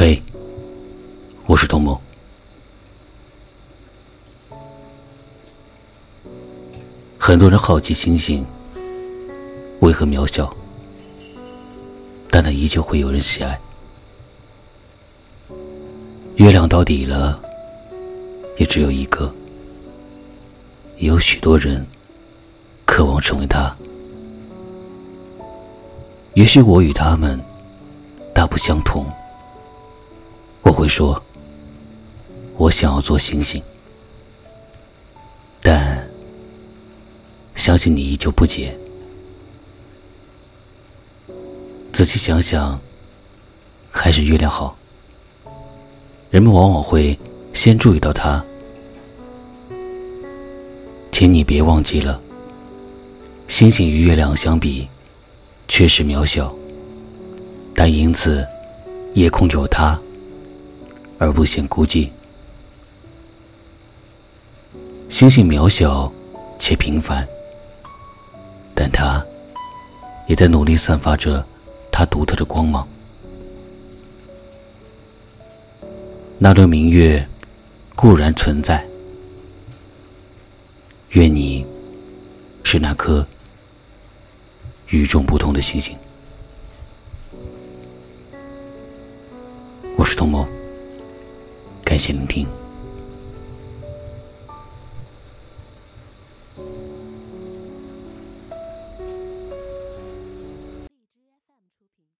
嘿，我是童梦。很多人好奇星星为何渺小，但它依旧会有人喜爱。月亮到底了，也只有一个，也有许多人渴望成为它。也许我与他们大不相同。我会说，我想要做星星，但相信你依旧不解。仔细想想，还是月亮好。人们往往会先注意到它，请你别忘记了，星星与月亮相比，确实渺小，但因此，夜空有它。而不显孤寂。星星渺小且平凡，但它也在努力散发着它独特的光芒。那轮明月固然存在，愿你是那颗与众不同的星星。我是童梦。感谢聆听。